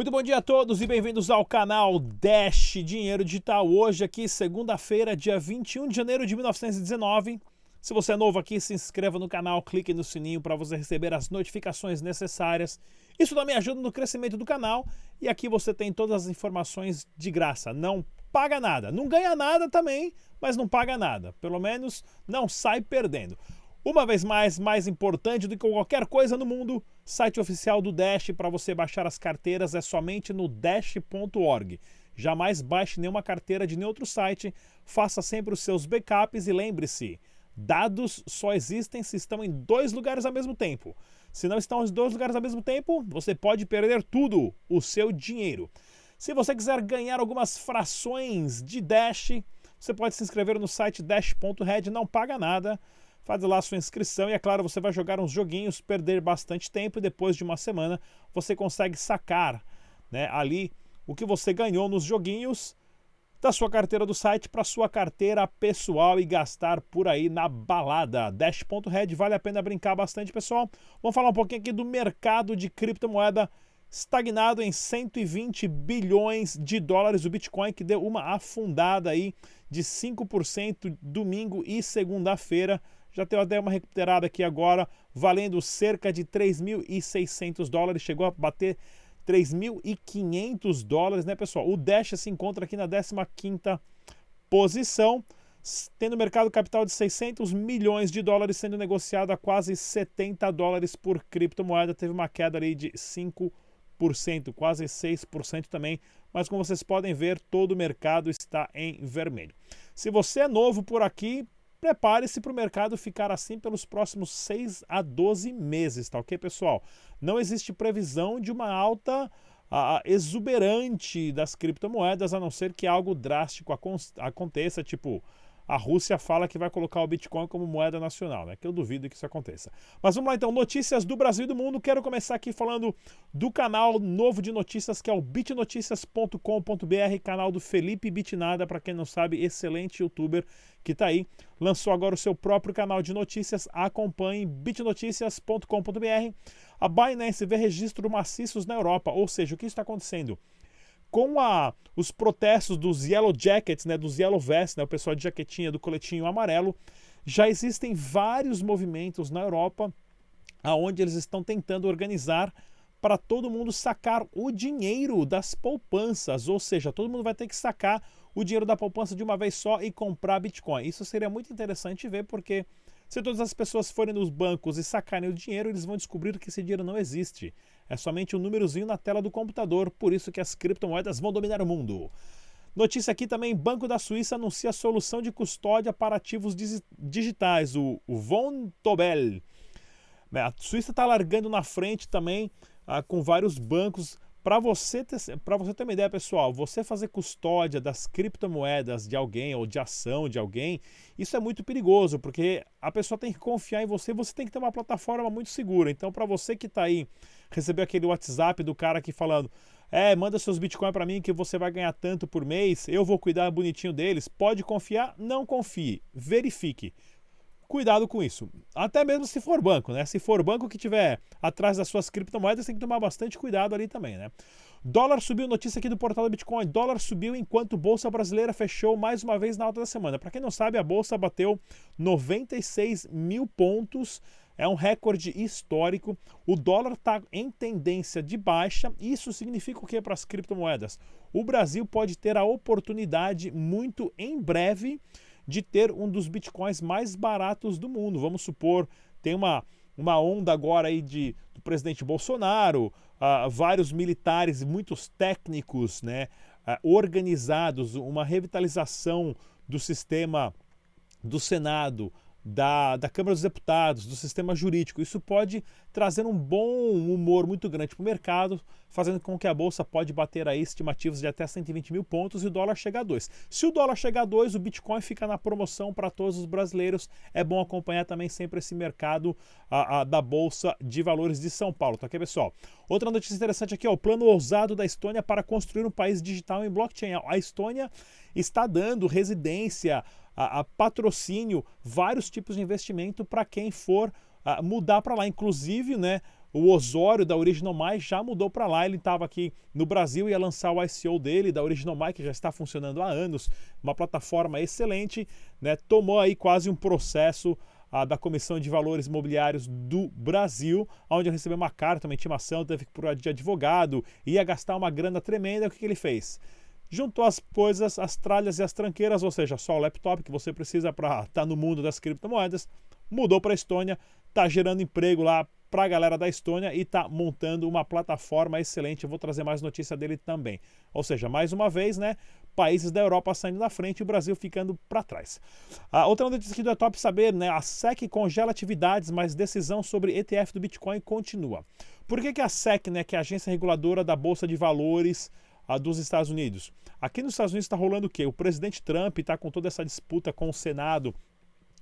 Muito bom dia a todos e bem-vindos ao canal Dash Dinheiro Digital. Hoje aqui, segunda-feira, dia 21 de janeiro de 1919. Se você é novo aqui, se inscreva no canal, clique no sininho para você receber as notificações necessárias. Isso também ajuda no crescimento do canal e aqui você tem todas as informações de graça. Não paga nada. Não ganha nada também, mas não paga nada. Pelo menos não sai perdendo. Uma vez mais, mais importante do que qualquer coisa no mundo, site oficial do Dash para você baixar as carteiras é somente no dash.org. Jamais baixe nenhuma carteira de nenhum outro site, faça sempre os seus backups e lembre-se, dados só existem se estão em dois lugares ao mesmo tempo. Se não estão em dois lugares ao mesmo tempo, você pode perder tudo, o seu dinheiro. Se você quiser ganhar algumas frações de Dash, você pode se inscrever no site dash.red, não paga nada faz lá sua inscrição e é claro, você vai jogar uns joguinhos, perder bastante tempo e depois de uma semana você consegue sacar né, ali o que você ganhou nos joguinhos da sua carteira do site para sua carteira pessoal e gastar por aí na balada. Dash.red vale a pena brincar bastante, pessoal. Vamos falar um pouquinho aqui do mercado de criptomoeda estagnado em 120 bilhões de dólares o Bitcoin, que deu uma afundada aí de 5% domingo e segunda-feira. Já tem até uma recuperada aqui agora, valendo cerca de 3.600 dólares, chegou a bater 3.500 dólares, né, pessoal? O Dash se encontra aqui na 15ª posição, tendo mercado capital de 600 milhões de dólares, sendo negociado a quase 70 dólares por criptomoeda, teve uma queda ali de 5%, quase 6% também, mas como vocês podem ver, todo o mercado está em vermelho. Se você é novo por aqui, prepare-se para o mercado ficar assim pelos próximos 6 a 12 meses, tá ok, pessoal? Não existe previsão de uma alta uh, exuberante das criptomoedas, a não ser que algo drástico aconteça, tipo a Rússia fala que vai colocar o Bitcoin como moeda nacional, né? Que eu duvido que isso aconteça. Mas vamos lá então, notícias do Brasil e do mundo. Quero começar aqui falando do canal novo de notícias que é o bitnoticias.com.br, canal do Felipe Bitnada, para quem não sabe, excelente youtuber que está aí. Lançou agora o seu próprio canal de notícias. Acompanhe bitnoticias.com.br. A Binance vê registro maciços na Europa, ou seja, o que está acontecendo? Com a, os protestos dos Yellow Jackets, né, dos Yellow Vests, né, o pessoal de jaquetinha do coletinho amarelo, já existem vários movimentos na Europa aonde eles estão tentando organizar para todo mundo sacar o dinheiro das poupanças, ou seja, todo mundo vai ter que sacar o dinheiro da poupança de uma vez só e comprar Bitcoin. Isso seria muito interessante ver porque se todas as pessoas forem nos bancos e sacarem o dinheiro, eles vão descobrir que esse dinheiro não existe. É somente um númerozinho na tela do computador, por isso que as criptomoedas vão dominar o mundo. Notícia aqui também: Banco da Suíça anuncia solução de custódia para ativos digitais, o, Von Tobel. É, a Suíça está largando na frente também ah, com vários bancos para você, ter, você ter uma ideia, pessoal, você fazer custódia das criptomoedas de alguém ou de ação de alguém, isso é muito perigoso, porque a pessoa tem que confiar em você, você tem que ter uma plataforma muito segura. Então, para você que está aí, recebeu aquele WhatsApp do cara aqui falando: é, manda seus Bitcoin para mim que você vai ganhar tanto por mês, eu vou cuidar bonitinho deles. Pode confiar? Não confie. Verifique cuidado com isso. Até mesmo se for banco, né? Se for banco que tiver atrás das suas criptomoedas, tem que tomar bastante cuidado ali também, né? Dólar subiu, notícia aqui do portal do Bitcoin. Dólar subiu enquanto Bolsa Brasileira fechou mais uma vez na alta da semana. Para quem não sabe, a Bolsa bateu 96 mil pontos. É um recorde histórico. O dólar está em tendência de baixa. Isso significa o que para as criptomoedas? O Brasil pode ter a oportunidade muito em breve de ter um dos bitcoins mais baratos do mundo. Vamos supor, tem uma, uma onda agora aí de, do presidente Bolsonaro, uh, vários militares, muitos técnicos né, uh, organizados, uma revitalização do sistema do Senado, da, da Câmara dos Deputados, do sistema jurídico. Isso pode trazer um bom humor muito grande para o mercado, fazendo com que a Bolsa pode bater aí estimativas de até 120 mil pontos e o dólar chega a 2. Se o dólar chega a 2, o Bitcoin fica na promoção para todos os brasileiros. É bom acompanhar também sempre esse mercado a, a, da Bolsa de Valores de São Paulo, tá ok, pessoal? Outra notícia interessante aqui, ó, o plano ousado da Estônia para construir um país digital em blockchain. A Estônia está dando residência a, a patrocínio, vários tipos de investimento para quem for a, mudar para lá. Inclusive, né, o Osório da Original My já mudou para lá. Ele estava aqui no Brasil e ia lançar o ICO dele, da Original My, que já está funcionando há anos, uma plataforma excelente, né? Tomou aí quase um processo ah, da Comissão de Valores Imobiliários do Brasil, onde ele recebeu uma carta, uma intimação, teve que procurar de advogado, ia gastar uma grana tremenda. O que, que ele fez? Juntou as coisas, as tralhas e as tranqueiras, ou seja, só o laptop que você precisa para estar tá no mundo das criptomoedas, mudou para a Estônia, está gerando emprego lá para a galera da Estônia e está montando uma plataforma excelente. Eu vou trazer mais notícia dele também. Ou seja, mais uma vez, né? Países da Europa saindo na frente e o Brasil ficando para trás. A outra notícia aqui do É Top Saber, né? A SEC congela atividades, mas decisão sobre ETF do Bitcoin continua. Por que, que a SEC, né, que é a agência reguladora da Bolsa de Valores a dos Estados Unidos? Aqui nos Estados Unidos está rolando o quê? O presidente Trump está com toda essa disputa com o Senado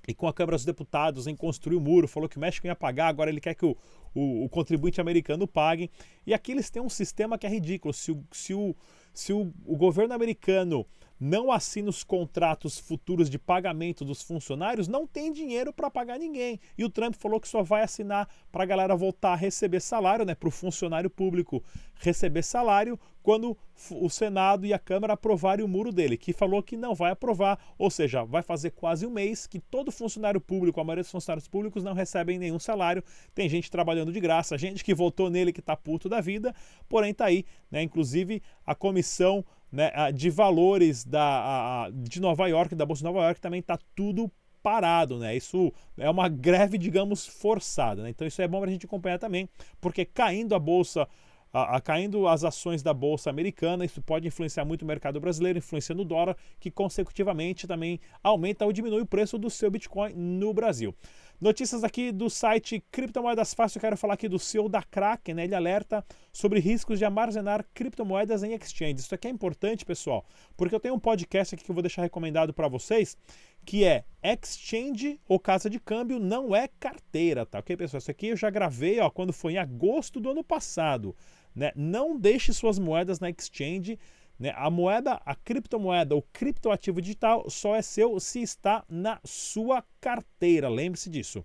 e com a Câmara dos Deputados em construir o muro, falou que o México ia pagar, agora ele quer que o, o, o contribuinte americano pague. E aqui eles têm um sistema que é ridículo. Se o, se o, se o, o governo americano não assina os contratos futuros de pagamento dos funcionários, não tem dinheiro para pagar ninguém. E o Trump falou que só vai assinar para a galera voltar a receber salário, né, para o funcionário público receber salário quando o Senado e a Câmara aprovarem o muro dele, que falou que não vai aprovar, ou seja, vai fazer quase um mês que todo funcionário público, a maioria dos funcionários públicos não recebem nenhum salário, tem gente trabalhando de graça, gente que votou nele que está puto da vida, porém está aí, né, inclusive a comissão né, de valores da, a, de Nova York, da Bolsa de Nova York, também está tudo parado, né? Isso é uma greve, digamos, forçada, né? Então isso é bom para a gente acompanhar também, porque caindo a bolsa, a, a, caindo as ações da bolsa americana, isso pode influenciar muito o mercado brasileiro, influenciando o dólar, que consecutivamente também aumenta ou diminui o preço do seu Bitcoin no Brasil. Notícias aqui do site Criptomoedas Fácil, eu quero falar aqui do CEO da Kraken, né? Ele alerta sobre riscos de armazenar criptomoedas em exchanges. Isso aqui é importante, pessoal, porque eu tenho um podcast aqui que eu vou deixar recomendado para vocês, que é Exchange ou Casa de Câmbio não é carteira, tá ok, pessoal? Isso aqui eu já gravei, ó, quando foi em agosto do ano passado, né? Não deixe suas moedas na exchange né? A moeda, a criptomoeda, o criptoativo digital só é seu se está na sua carteira. Lembre-se disso.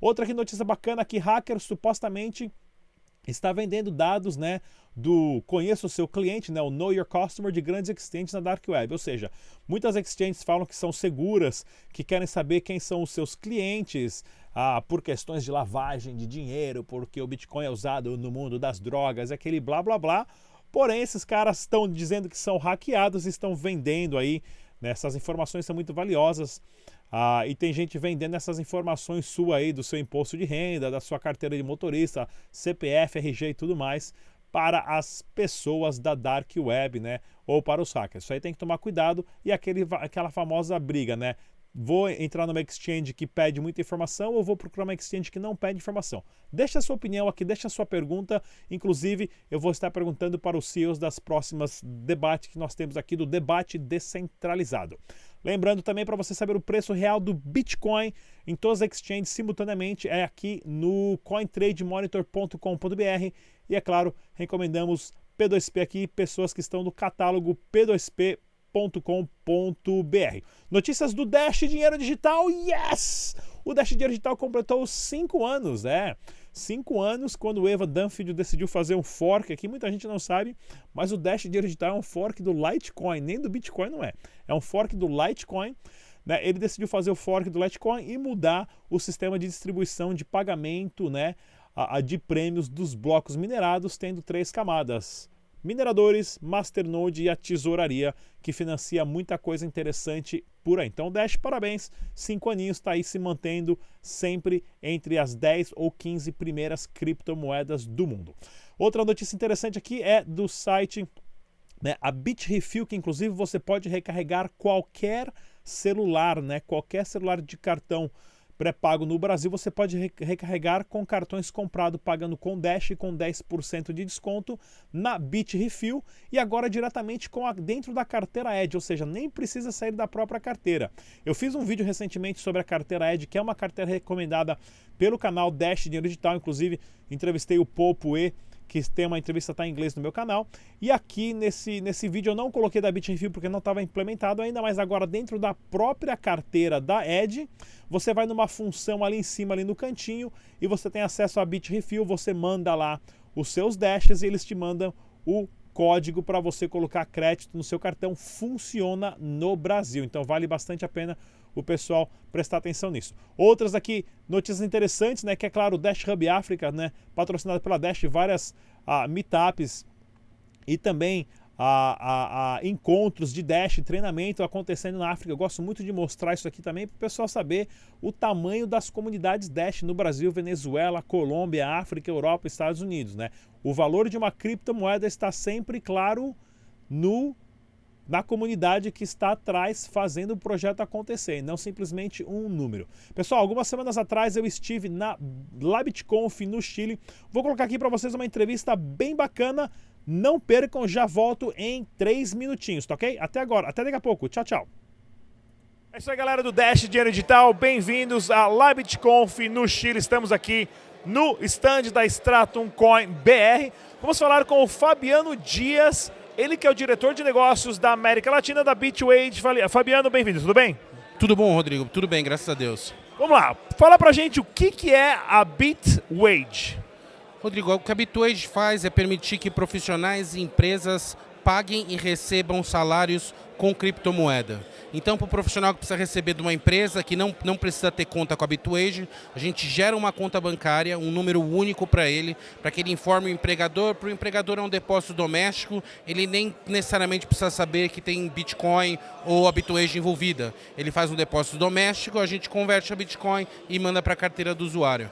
Outra aqui, notícia bacana que hacker supostamente está vendendo dados, né, do conheça o seu cliente, né, o know your customer de grandes exchanges na dark web. Ou seja, muitas exchanges falam que são seguras, que querem saber quem são os seus clientes, ah, por questões de lavagem de dinheiro, porque o Bitcoin é usado no mundo das drogas, aquele blá blá blá. Porém, esses caras estão dizendo que são hackeados e estão vendendo aí. Né? Essas informações são muito valiosas. Ah, e tem gente vendendo essas informações sua aí, do seu imposto de renda, da sua carteira de motorista, CPF, RG e tudo mais, para as pessoas da Dark Web, né? Ou para os hackers. Isso aí tem que tomar cuidado. E aquele, aquela famosa briga, né? Vou entrar numa exchange que pede muita informação ou vou procurar uma exchange que não pede informação? Deixa a sua opinião aqui, deixa a sua pergunta. Inclusive, eu vou estar perguntando para os CEOs das próximas debates que nós temos aqui do debate descentralizado. Lembrando também para você saber o preço real do Bitcoin em todas as exchanges simultaneamente é aqui no cointrademonitor.com.br e é claro, recomendamos P2P aqui, pessoas que estão no catálogo P2P com.br Notícias do Dash Dinheiro Digital, yes! O Dash Dinheiro Digital completou cinco anos, é. Cinco anos quando o Eva Dunfield decidiu fazer um fork aqui, muita gente não sabe, mas o Dash Dinheiro Digital é um fork do Litecoin, nem do Bitcoin não é. É um fork do Litecoin. Né? Ele decidiu fazer o fork do Litecoin e mudar o sistema de distribuição de pagamento né? a, a de prêmios dos blocos minerados, tendo três camadas mineradores, Masternode e a tesouraria, que financia muita coisa interessante por aí. Então, Dash, parabéns, cinco aninhos, está aí se mantendo sempre entre as 10 ou 15 primeiras criptomoedas do mundo. Outra notícia interessante aqui é do site né, a BitRefill, que inclusive você pode recarregar qualquer celular, né, qualquer celular de cartão pré-pago no Brasil, você pode recarregar com cartões comprados pagando com Dash com 10% de desconto na Bit Refill e agora diretamente com a, dentro da carteira Edge, ou seja, nem precisa sair da própria carteira. Eu fiz um vídeo recentemente sobre a carteira Edge, que é uma carteira recomendada pelo canal Dash Dinheiro Digital, inclusive entrevistei o Popo E que tem uma entrevista tá em inglês no meu canal. E aqui nesse, nesse vídeo eu não coloquei da Bitrefill porque não estava implementado ainda, mas agora dentro da própria carteira da Edge, você vai numa função ali em cima, ali no cantinho, e você tem acesso a Bitrefill, você manda lá os seus dashes e eles te mandam o código para você colocar crédito no seu cartão. Funciona no Brasil, então vale bastante a pena o pessoal prestar atenção nisso. Outras aqui, notícias interessantes, né? Que é claro, o Dash Hub África, né? Patrocinado pela Dash, várias ah, meetups e também a, a, a, encontros de dash, treinamento acontecendo na África. Eu gosto muito de mostrar isso aqui também para o pessoal saber o tamanho das comunidades dash no Brasil, Venezuela, Colômbia, África, Europa, Estados Unidos. Né? O valor de uma criptomoeda está sempre claro no na comunidade que está atrás fazendo o projeto acontecer, não simplesmente um número. Pessoal, algumas semanas atrás eu estive na LabitConf no Chile. Vou colocar aqui para vocês uma entrevista bem bacana não percam, já volto em 3 minutinhos, tá ok? Até agora, até daqui a pouco. Tchau, tchau. É isso aí, galera do Dash Dinheiro Digital. Bem-vindos à LabitConf no Chile. Estamos aqui no stand da Stratum Coin BR. Vamos falar com o Fabiano Dias, ele que é o diretor de negócios da América Latina da Bitwage. Fabiano, bem-vindo, tudo bem? Tudo bom, Rodrigo. Tudo bem, graças a Deus. Vamos lá, fala pra gente o que, que é a Bitwage. Rodrigo, o que a Bitwage faz é permitir que profissionais e empresas paguem e recebam salários com criptomoeda. Então, para o profissional que precisa receber de uma empresa que não, não precisa ter conta com a Bitwage, a gente gera uma conta bancária, um número único para ele, para que ele informe o empregador. Para o empregador é um depósito doméstico, ele nem necessariamente precisa saber que tem Bitcoin ou a Bitwage envolvida. Ele faz um depósito doméstico, a gente converte a Bitcoin e manda para a carteira do usuário.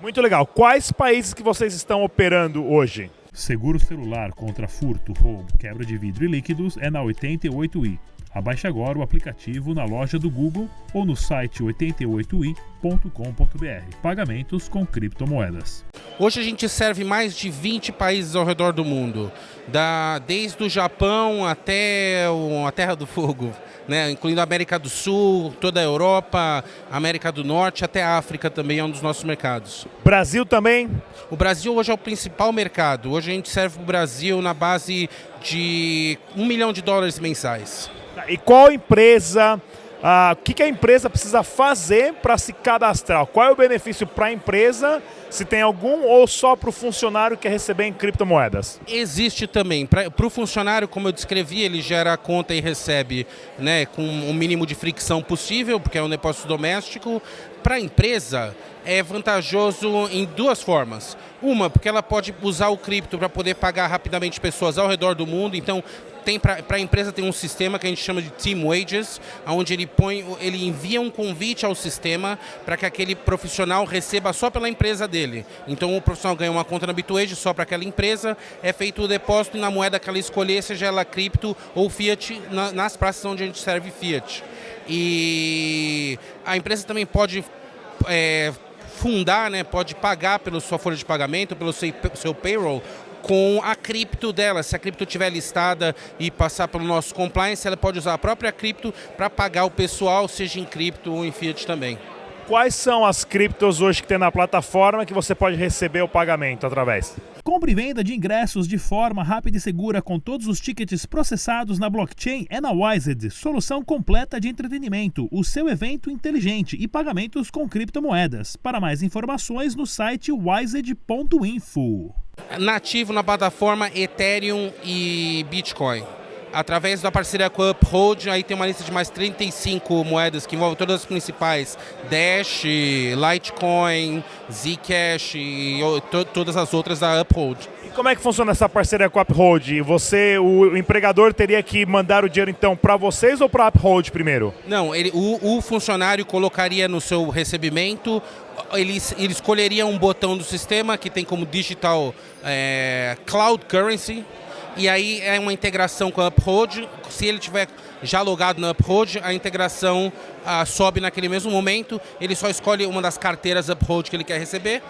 Muito legal. Quais países que vocês estão operando hoje? Seguro celular contra furto, roubo, quebra de vidro e líquidos é na 88i. Abaixe agora o aplicativo na loja do Google ou no site 88i.com.br. Pagamentos com criptomoedas. Hoje a gente serve mais de 20 países ao redor do mundo, da, desde o Japão até a Terra do Fogo né, incluindo a América do Sul, toda a Europa, América do Norte, até a África também é um dos nossos mercados. Brasil também? O Brasil hoje é o principal mercado. Hoje a gente serve o Brasil na base de um milhão de dólares mensais. E qual empresa ah, o que, que a empresa precisa fazer para se cadastrar? Qual é o benefício para a empresa, se tem algum, ou só para o funcionário que quer receber em criptomoedas? Existe também. Para o funcionário, como eu descrevi, ele gera a conta e recebe né, com o mínimo de fricção possível, porque é um depósito doméstico. Para a empresa, é vantajoso em duas formas. Uma, porque ela pode usar o cripto para poder pagar rapidamente pessoas ao redor do mundo. Então, tem para a empresa tem um sistema que a gente chama de Team Wages, onde ele põe, ele envia um convite ao sistema para que aquele profissional receba só pela empresa dele. Então o profissional ganha uma conta na Bitwage só para aquela empresa, é feito o depósito na moeda que ela escolher, seja ela cripto ou fiat, na, nas praças onde a gente serve fiat. E a empresa também pode é, fundar, né, pode pagar pela sua folha de pagamento, pelo seu, seu payroll, com a cripto dela. Se a cripto estiver listada e passar pelo nosso compliance, ela pode usar a própria cripto para pagar o pessoal, seja em cripto ou em fiat também. Quais são as criptos hoje que tem na plataforma que você pode receber o pagamento através? Compre e venda de ingressos de forma rápida e segura com todos os tickets processados na blockchain é na Wised, solução completa de entretenimento, o seu evento inteligente e pagamentos com criptomoedas. Para mais informações no site wised.info nativo na plataforma Ethereum e Bitcoin. Através da parceria com a Uphold, aí tem uma lista de mais 35 moedas que envolvem todas as principais: Dash, Litecoin, Zcash e to todas as outras da Uphold. E como é que funciona essa parceria com a Uphold? Você, o empregador, teria que mandar o dinheiro então para vocês ou para a Uphold primeiro? Não, ele, o, o funcionário colocaria no seu recebimento ele, ele escolheria um botão do sistema que tem como digital é, cloud currency e aí é uma integração com a Uphold. Se ele tiver já logado na Uphold, a integração ah, sobe naquele mesmo momento. Ele só escolhe uma das carteiras Uphold que ele quer receber.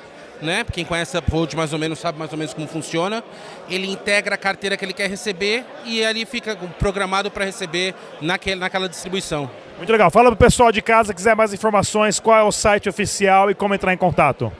Né? Quem conhece a Uphold mais ou menos sabe mais ou menos como funciona. Ele integra a carteira que ele quer receber e ali fica programado para receber naquele, naquela distribuição. Muito legal. Fala para o pessoal de casa, quiser mais informações, qual é o site oficial e como entrar em contato.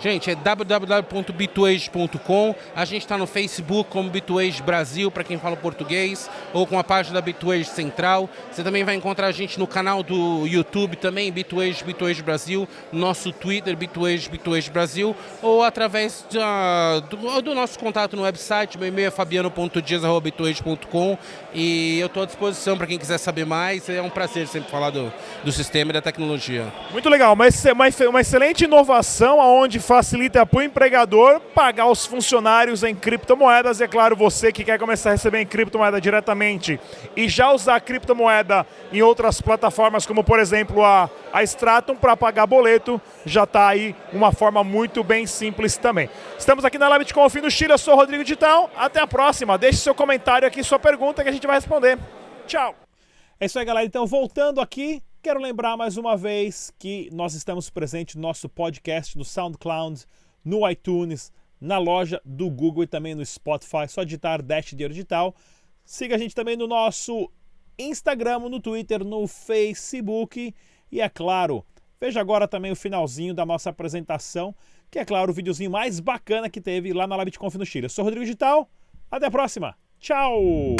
Gente, é www.bitwage.com. A gente está no Facebook como Bitwage Brasil, para quem fala português, ou com a página da Bitwage Central. Você também vai encontrar a gente no canal do YouTube também, Bitwage, Bitwage Brasil, nosso Twitter, Bitwage, Bitwage Brasil, ou através da, do, do, nosso contato no website, meu e-mail é fabiano.dias.bitwage.com e eu estou à disposição para quem quiser saber mais. É um prazer sempre falar do, do sistema e da tecnologia. Muito legal, mas uma, uma excelente inovação aonde facilita para o empregador pagar os funcionários em criptomoedas. E é claro, você que quer começar a receber em criptomoeda diretamente e já usar criptomoeda em outras plataformas, como por exemplo a, a Stratum, para pagar boleto, já está aí uma forma muito bem simples também. Estamos aqui na Live de Confio no Chile, eu sou o Rodrigo Digital. Até a próxima. Deixe seu comentário aqui, sua pergunta que a gente vai responder. Tchau! É isso aí, galera. Então, voltando aqui, quero lembrar mais uma vez que nós estamos presentes no nosso podcast no SoundCloud, no iTunes, na loja do Google e também no Spotify. Só digitar Dash Dinheiro Digital. Siga a gente também no nosso Instagram, no Twitter, no Facebook. E é claro, veja agora também o finalzinho da nossa apresentação, que é claro o videozinho mais bacana que teve lá na Live de Conf no Chile. Eu sou Rodrigo Digital. Até a próxima. Tchau!